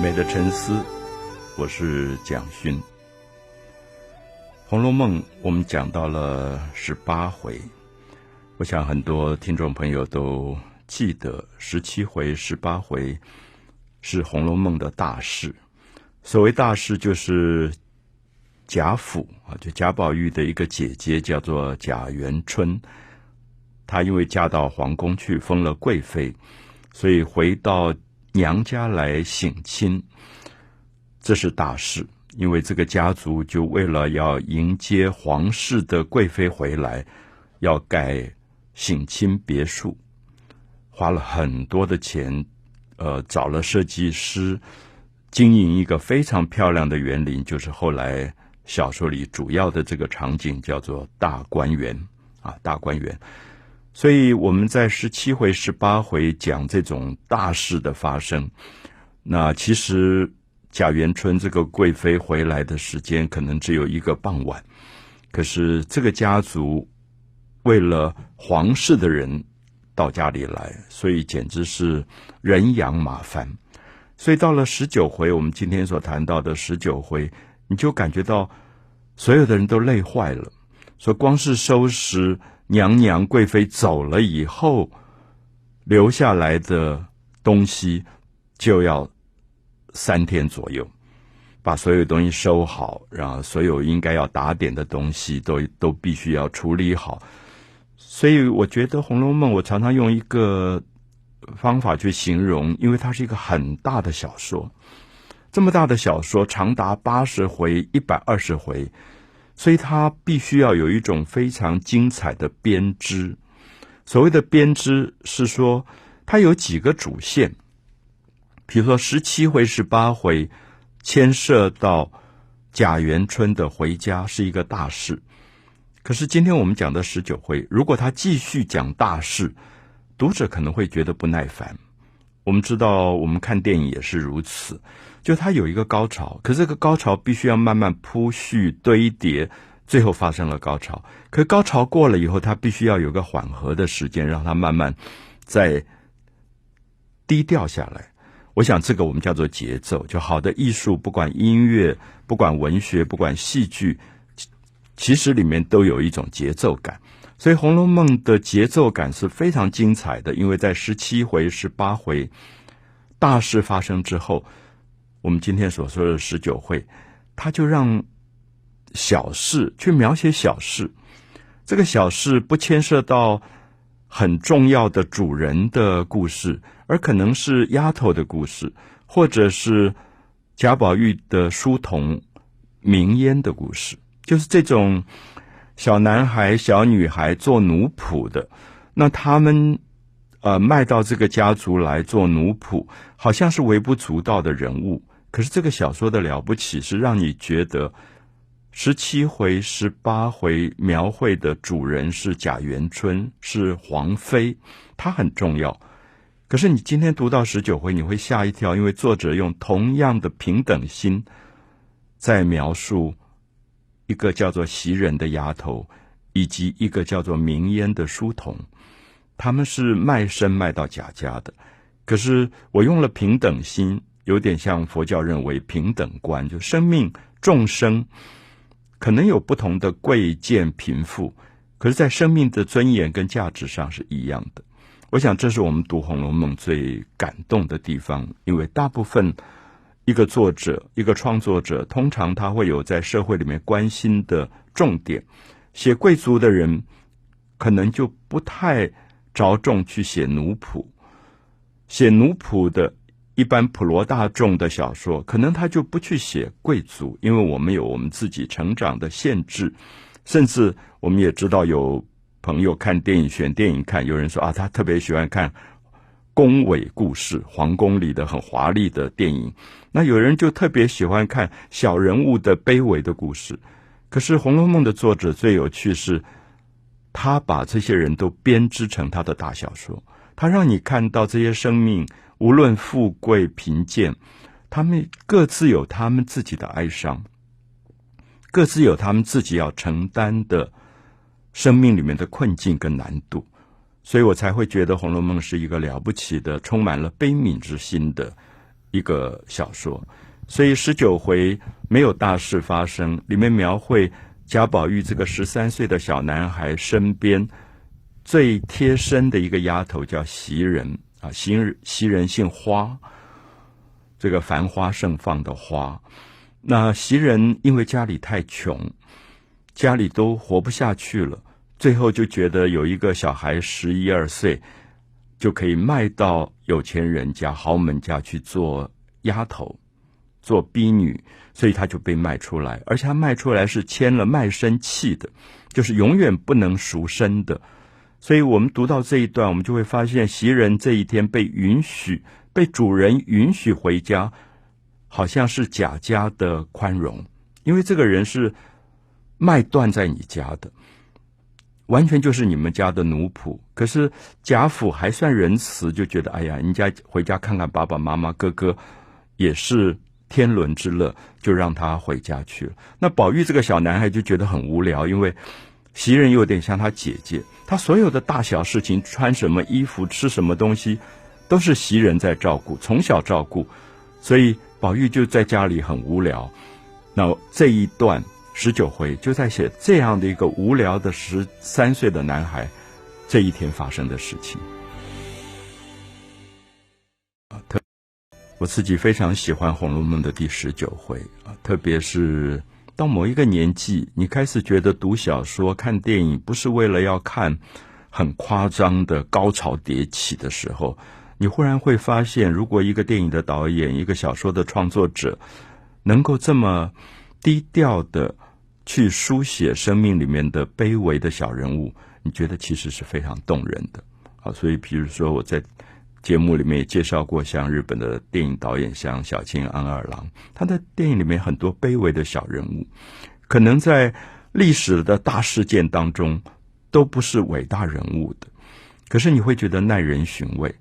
美的沉思，我是蒋勋。《红楼梦》我们讲到了十八回，我想很多听众朋友都记得十七回、十八回是《红楼梦》的大事。所谓大事，就是贾府啊，就贾宝玉的一个姐姐叫做贾元春，她因为嫁到皇宫去，封了贵妃，所以回到。娘家来省亲，这是大事，因为这个家族就为了要迎接皇室的贵妃回来，要盖省亲别墅，花了很多的钱，呃，找了设计师经营一个非常漂亮的园林，就是后来小说里主要的这个场景叫做大观园啊，大观园。所以我们在十七回、十八回讲这种大事的发生。那其实贾元春这个贵妃回来的时间可能只有一个傍晚，可是这个家族为了皇室的人到家里来，所以简直是人仰马翻。所以到了十九回，我们今天所谈到的十九回，你就感觉到所有的人都累坏了，说光是收拾。娘娘贵妃走了以后，留下来的东西就要三天左右，把所有东西收好，然后所有应该要打点的东西都都必须要处理好。所以我觉得《红楼梦》，我常常用一个方法去形容，因为它是一个很大的小说，这么大的小说长达八十回、一百二十回。所以它必须要有一种非常精彩的编织。所谓的编织是说，它有几个主线。比如说十七回、十八回牵涉到贾元春的回家是一个大事。可是今天我们讲的十九回，如果他继续讲大事，读者可能会觉得不耐烦。我们知道，我们看电影也是如此。就它有一个高潮，可这个高潮必须要慢慢铺叙堆叠，最后发生了高潮。可高潮过了以后，它必须要有个缓和的时间，让它慢慢再低调下来。我想这个我们叫做节奏。就好的艺术，不管音乐，不管文学，不管戏剧，其实里面都有一种节奏感。所以《红楼梦》的节奏感是非常精彩的，因为在十七回、十八回大事发生之后。我们今天所说的十九回，他就让小事去描写小事，这个小事不牵涉到很重要的主人的故事，而可能是丫头的故事，或者是贾宝玉的书童明烟的故事，就是这种小男孩、小女孩做奴仆的，那他们呃卖到这个家族来做奴仆，好像是微不足道的人物。可是这个小说的了不起，是让你觉得十七回、十八回描绘的主人是贾元春，是皇妃，她很重要。可是你今天读到十九回，你会吓一跳，因为作者用同样的平等心在描述一个叫做袭人的丫头，以及一个叫做明烟的书童，他们是卖身卖到贾家的。可是我用了平等心。有点像佛教认为平等观，就生命众生可能有不同的贵贱贫富，可是，在生命的尊严跟价值上是一样的。我想，这是我们读《红楼梦》最感动的地方，因为大部分一个作者、一个创作者，通常他会有在社会里面关心的重点。写贵族的人，可能就不太着重去写奴仆，写奴仆的。一般普罗大众的小说，可能他就不去写贵族，因为我们有我们自己成长的限制，甚至我们也知道有朋友看电影选电影看，有人说啊，他特别喜欢看宫闱故事，皇宫里的很华丽的电影。那有人就特别喜欢看小人物的卑微的故事。可是《红楼梦》的作者最有趣是，他把这些人都编织成他的大小说，他让你看到这些生命。无论富贵贫贱，他们各自有他们自己的哀伤，各自有他们自己要承担的生命里面的困境跟难度，所以我才会觉得《红楼梦》是一个了不起的、充满了悲悯之心的一个小说，所以十九回没有大事发生，里面描绘贾宝玉这个十三岁的小男孩身边最贴身的一个丫头叫袭人啊，袭人袭人姓花，这个繁花盛放的花。那袭人因为家里太穷，家里都活不下去了，最后就觉得有一个小孩十一二岁。就可以卖到有钱人家、豪门家去做丫头、做婢女，所以他就被卖出来，而且他卖出来是签了卖身契的，就是永远不能赎身的。所以我们读到这一段，我们就会发现袭人这一天被允许、被主人允许回家，好像是贾家的宽容，因为这个人是卖断在你家的。完全就是你们家的奴仆，可是贾府还算仁慈，就觉得哎呀，人家回家看看爸爸妈妈、哥哥，也是天伦之乐，就让他回家去了。那宝玉这个小男孩就觉得很无聊，因为袭人有点像他姐姐，他所有的大小事情，穿什么衣服、吃什么东西，都是袭人在照顾，从小照顾，所以宝玉就在家里很无聊。那这一段。十九回就在写这样的一个无聊的十三岁的男孩这一天发生的事情啊，特我自己非常喜欢《红楼梦》的第十九回啊，特别是到某一个年纪，你开始觉得读小说、看电影不是为了要看很夸张的高潮迭起的时候，你忽然会发现，如果一个电影的导演、一个小说的创作者能够这么低调的。去书写生命里面的卑微的小人物，你觉得其实是非常动人的。好，所以比如说我在节目里面也介绍过，像日本的电影导演像小津安二郎，他的电影里面很多卑微的小人物，可能在历史的大事件当中都不是伟大人物的，可是你会觉得耐人寻味。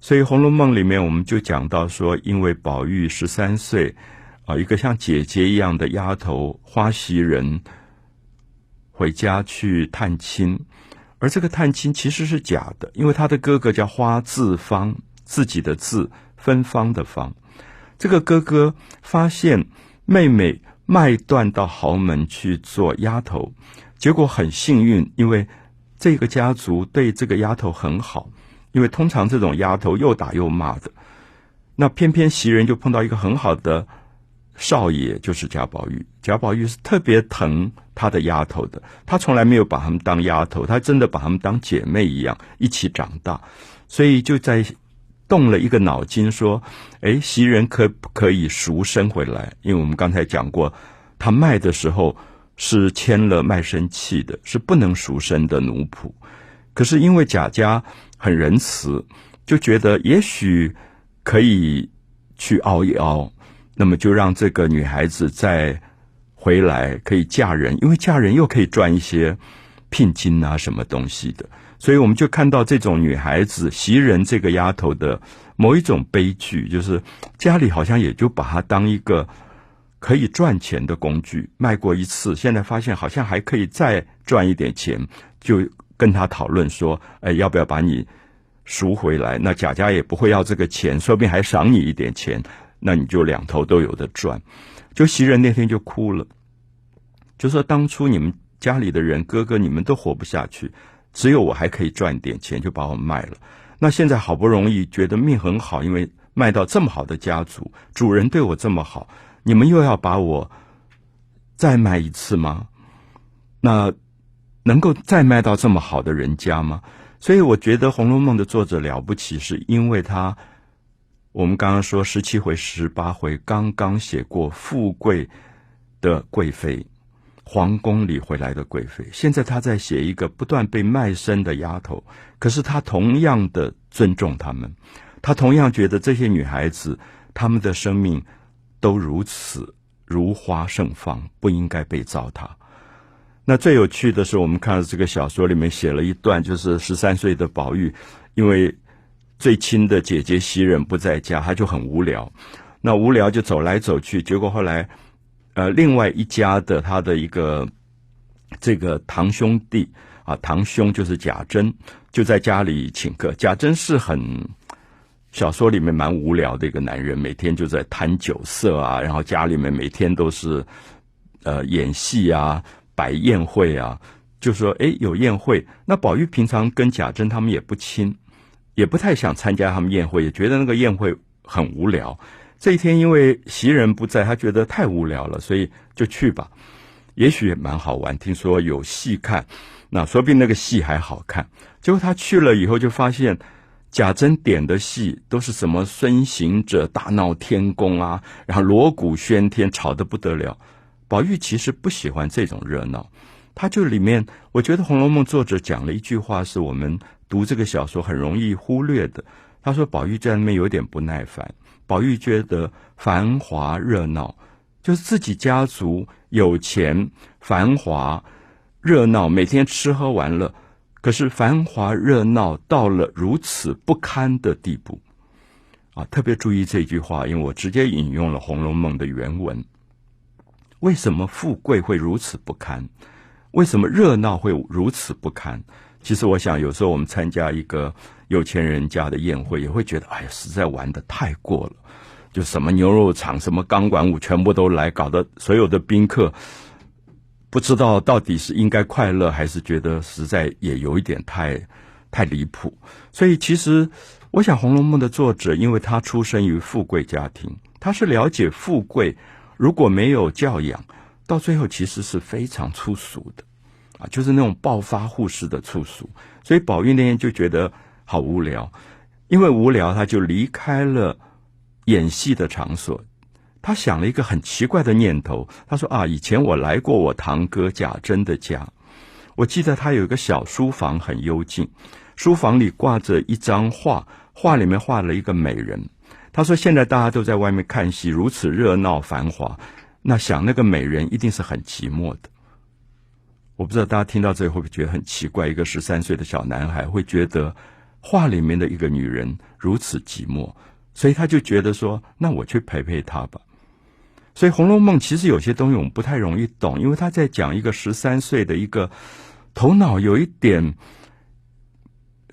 所以《红楼梦》里面我们就讲到说，因为宝玉十三岁。啊，一个像姐姐一样的丫头花袭人回家去探亲，而这个探亲其实是假的，因为他的哥哥叫花自芳，自己的字芬芳的芳。这个哥哥发现妹妹卖断到豪门去做丫头，结果很幸运，因为这个家族对这个丫头很好，因为通常这种丫头又打又骂的，那偏偏袭人就碰到一个很好的。少爷就是贾宝玉，贾宝玉是特别疼他的丫头的，他从来没有把他们当丫头，他真的把他们当姐妹一样一起长大，所以就在动了一个脑筋，说：“哎，袭人可不可以赎身回来？因为我们刚才讲过，他卖的时候是签了卖身契的，是不能赎身的奴仆。可是因为贾家很仁慈，就觉得也许可以去熬一熬。”那么就让这个女孩子再回来可以嫁人，因为嫁人又可以赚一些聘金啊，什么东西的。所以我们就看到这种女孩子袭人这个丫头的某一种悲剧，就是家里好像也就把她当一个可以赚钱的工具，卖过一次，现在发现好像还可以再赚一点钱，就跟她讨论说：“哎，要不要把你赎回来？那贾家也不会要这个钱，说不定还赏你一点钱。”那你就两头都有的赚，就袭人那天就哭了，就说当初你们家里的人哥哥你们都活不下去，只有我还可以赚点钱，就把我卖了。那现在好不容易觉得命很好，因为卖到这么好的家族，主人对我这么好，你们又要把我再卖一次吗？那能够再卖到这么好的人家吗？所以我觉得《红楼梦》的作者了不起，是因为他。我们刚刚说十七回、十八回，刚刚写过富贵的贵妃，皇宫里回来的贵妃。现在他在写一个不断被卖身的丫头，可是他同样的尊重他们，他同样觉得这些女孩子，她们的生命都如此如花盛放，不应该被糟蹋。那最有趣的是，我们看到这个小说里面写了一段，就是十三岁的宝玉，因为。最亲的姐姐袭人不在家，他就很无聊。那无聊就走来走去，结果后来，呃，另外一家的他的一个这个堂兄弟啊，堂兄就是贾珍，就在家里请客。贾珍是很小说里面蛮无聊的一个男人，每天就在谈酒色啊，然后家里面每天都是呃演戏啊、摆宴会啊，就说哎有宴会，那宝玉平常跟贾珍他们也不亲，也不太想参加他们宴会，也觉得那个宴会很无聊。这一天因为袭人不在，他觉得太无聊了，所以就去吧，也许也蛮好玩。听说有戏看，那说不定那个戏还好看。结果他去了以后，就发现。贾珍点的戏都是什么孙行者大闹天宫啊，然后锣鼓喧天，吵得不得了。宝玉其实不喜欢这种热闹，他就里面，我觉得《红楼梦》作者讲了一句话，是我们读这个小说很容易忽略的。他说：“宝玉在那边有点不耐烦，宝玉觉得繁华热闹，就是自己家族有钱，繁华热闹，每天吃喝玩乐。”可是繁华热闹到了如此不堪的地步，啊！特别注意这句话，因为我直接引用了《红楼梦》的原文。为什么富贵会如此不堪？为什么热闹会如此不堪？其实我想，有时候我们参加一个有钱人家的宴会，也会觉得，哎呀，实在玩的太过了，就什么牛肉场、什么钢管舞，全部都来，搞得所有的宾客。不知道到底是应该快乐，还是觉得实在也有一点太太离谱。所以，其实我想，《红楼梦》的作者，因为他出生于富贵家庭，他是了解富贵如果没有教养，到最后其实是非常粗俗的啊，就是那种暴发户式的粗俗。所以，宝玉那天就觉得好无聊，因为无聊，他就离开了演戏的场所。他想了一个很奇怪的念头，他说：“啊，以前我来过我堂哥贾珍的家，我记得他有一个小书房，很幽静，书房里挂着一张画，画里面画了一个美人。他说，现在大家都在外面看戏，如此热闹繁华，那想那个美人一定是很寂寞的。我不知道大家听到这会不会觉得很奇怪？一个十三岁的小男孩会觉得画里面的一个女人如此寂寞，所以他就觉得说，那我去陪陪她吧。”所以《红楼梦》其实有些东西我们不太容易懂，因为他在讲一个十三岁的一个头脑有一点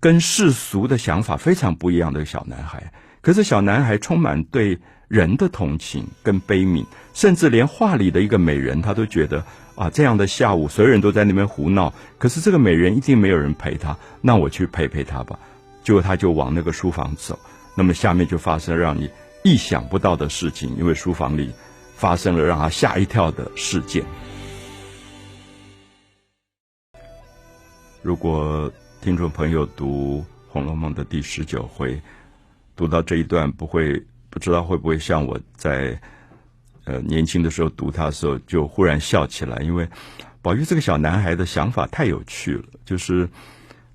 跟世俗的想法非常不一样的小男孩。可是小男孩充满对人的同情跟悲悯，甚至连画里的一个美人，他都觉得啊，这样的下午所有人都在那边胡闹，可是这个美人一定没有人陪他，那我去陪陪他吧。结果他就往那个书房走，那么下面就发生让你意想不到的事情，因为书房里。发生了让他吓一跳的事件。如果听众朋友读《红楼梦》的第十九回，读到这一段，不会不知道会不会像我在呃年轻的时候读他的时候，就忽然笑起来，因为宝玉这个小男孩的想法太有趣了，就是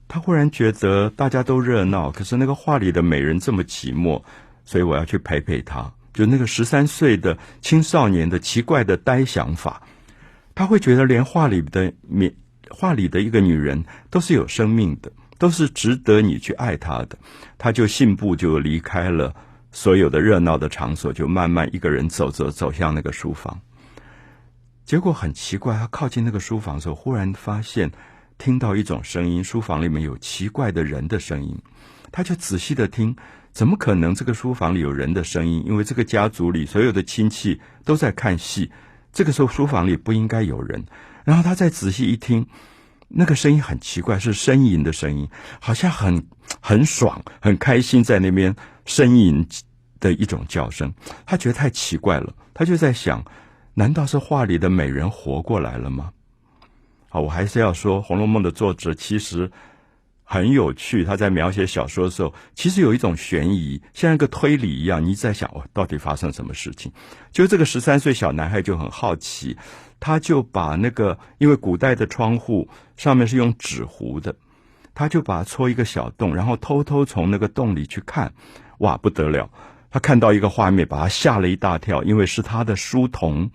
他忽然觉得大家都热闹，可是那个画里的美人这么寂寞，所以我要去陪陪他。就那个十三岁的青少年的奇怪的呆想法，他会觉得连画里的面画里的一个女人都是有生命的，都是值得你去爱她的。他就信步就离开了所有的热闹的场所，就慢慢一个人走着走向那个书房。结果很奇怪，他靠近那个书房的时候，忽然发现听到一种声音，书房里面有奇怪的人的声音，他就仔细的听。怎么可能？这个书房里有人的声音？因为这个家族里所有的亲戚都在看戏，这个时候书房里不应该有人。然后他再仔细一听，那个声音很奇怪，是呻吟的声音，好像很很爽、很开心，在那边呻吟的一种叫声。他觉得太奇怪了，他就在想：难道是画里的美人活过来了吗？好，我还是要说，《红楼梦》的作者其实。很有趣，他在描写小说的时候，其实有一种悬疑，像一个推理一样。你在想，哦，到底发生什么事情？就这个十三岁小男孩就很好奇，他就把那个，因为古代的窗户上面是用纸糊的，他就把它戳一个小洞，然后偷偷从那个洞里去看。哇，不得了！他看到一个画面，把他吓了一大跳，因为是他的书童，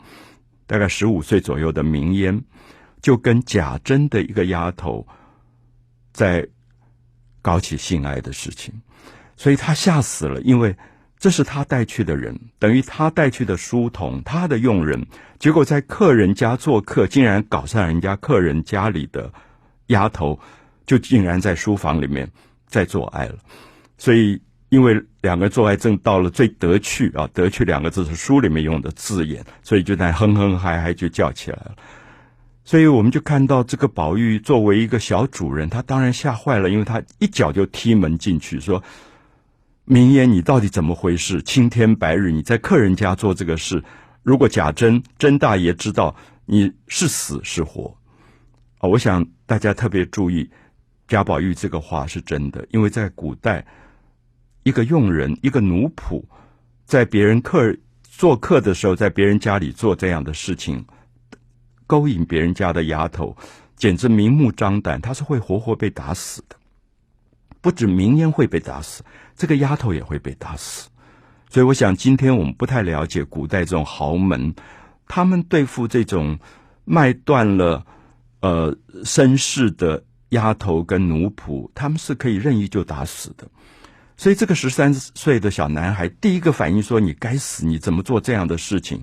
大概十五岁左右的明烟，就跟贾珍的一个丫头在。搞起性爱的事情，所以他吓死了，因为这是他带去的人，等于他带去的书童，他的佣人，结果在客人家做客，竟然搞上人家客人家里的丫头，就竟然在书房里面在做爱了，所以因为两个做爱正到了最得趣啊，得趣两个字是书里面用的字眼，所以就在哼哼嗨嗨就叫起来了。所以我们就看到这个宝玉作为一个小主人，他当然吓坏了，因为他一脚就踢门进去，说：“明言，你到底怎么回事？青天白日，你在客人家做这个事，如果贾珍甄大爷知道你是死是活，啊，我想大家特别注意，贾宝玉这个话是真的，因为在古代，一个佣人，一个奴仆，在别人客做客的时候，在别人家里做这样的事情。”勾引别人家的丫头，简直明目张胆，他是会活活被打死的。不止明烟会被打死，这个丫头也会被打死。所以，我想今天我们不太了解古代这种豪门，他们对付这种卖断了呃身世的丫头跟奴仆，他们是可以任意就打死的。所以，这个十三岁的小男孩第一个反应说：“你该死！你怎么做这样的事情？”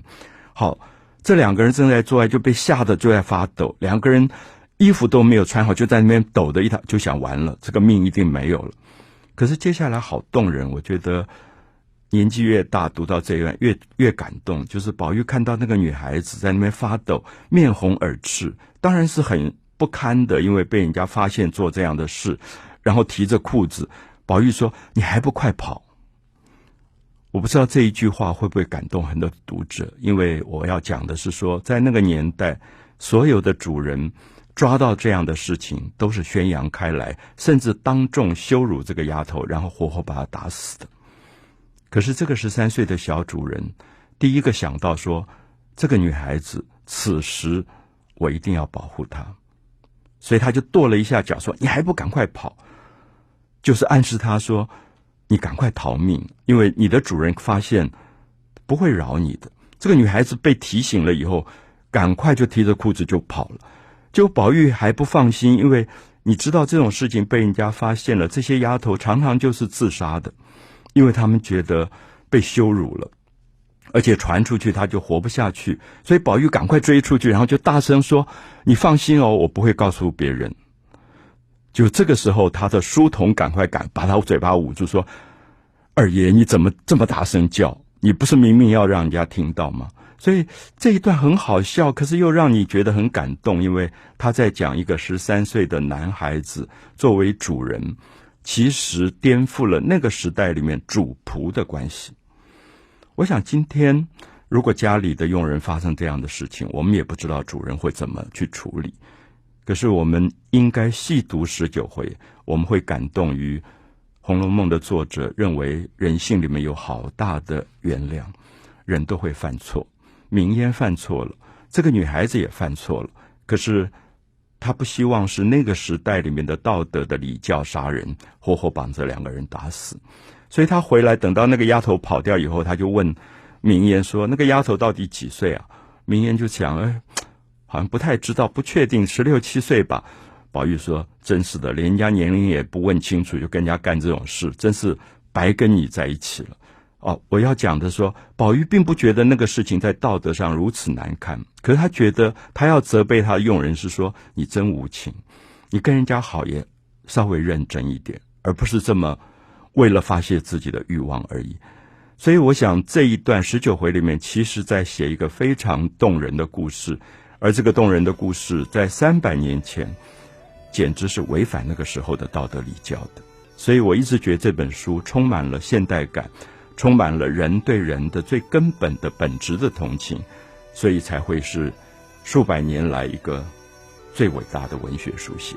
好。这两个人正在做爱，就被吓得就在发抖。两个人衣服都没有穿好，就在那边抖的一塌，就想完了，这个命一定没有了。可是接下来好动人，我觉得年纪越大，读到这一段越越感动。就是宝玉看到那个女孩子在那边发抖，面红耳赤，当然是很不堪的，因为被人家发现做这样的事，然后提着裤子，宝玉说：“你还不快跑！”我不知道这一句话会不会感动很多读者，因为我要讲的是说，在那个年代，所有的主人抓到这样的事情，都是宣扬开来，甚至当众羞辱这个丫头，然后活活把她打死的。可是这个十三岁的小主人，第一个想到说，这个女孩子此时我一定要保护她，所以他就跺了一下脚，说：“你还不赶快跑！”就是暗示他说。你赶快逃命，因为你的主人发现不会饶你的。这个女孩子被提醒了以后，赶快就提着裤子就跑了。就宝玉还不放心，因为你知道这种事情被人家发现了，这些丫头常常就是自杀的，因为他们觉得被羞辱了，而且传出去他就活不下去。所以宝玉赶快追出去，然后就大声说：“你放心哦，我不会告诉别人。”就这个时候，他的书童赶快赶把他嘴巴捂住，说：“二爷，你怎么这么大声叫？你不是明明要让人家听到吗？”所以这一段很好笑，可是又让你觉得很感动，因为他在讲一个十三岁的男孩子作为主人，其实颠覆了那个时代里面主仆的关系。我想今天如果家里的佣人发生这样的事情，我们也不知道主人会怎么去处理。可是，我们应该细读十九回，我们会感动于《红楼梦》的作者认为人性里面有好大的原谅，人都会犯错。明烟犯错了，这个女孩子也犯错了。可是，他不希望是那个时代里面的道德的礼教杀人，活活把这两个人打死。所以他回来，等到那个丫头跑掉以后，他就问明烟说：“那个丫头到底几岁啊？”明烟就想：“哎。”好像不太知道，不确定，十六七岁吧。宝玉说：“真是的，连人家年龄也不问清楚，就跟人家干这种事，真是白跟你在一起了。”哦，我要讲的说，宝玉并不觉得那个事情在道德上如此难堪，可是他觉得他要责备他的佣人是说：“你真无情，你跟人家好也稍微认真一点，而不是这么为了发泄自己的欲望而已。”所以，我想这一段十九回里面，其实在写一个非常动人的故事。而这个动人的故事，在三百年前，简直是违反那个时候的道德礼教的。所以我一直觉得这本书充满了现代感，充满了人对人的最根本的本质的同情，所以才会是数百年来一个最伟大的文学书写。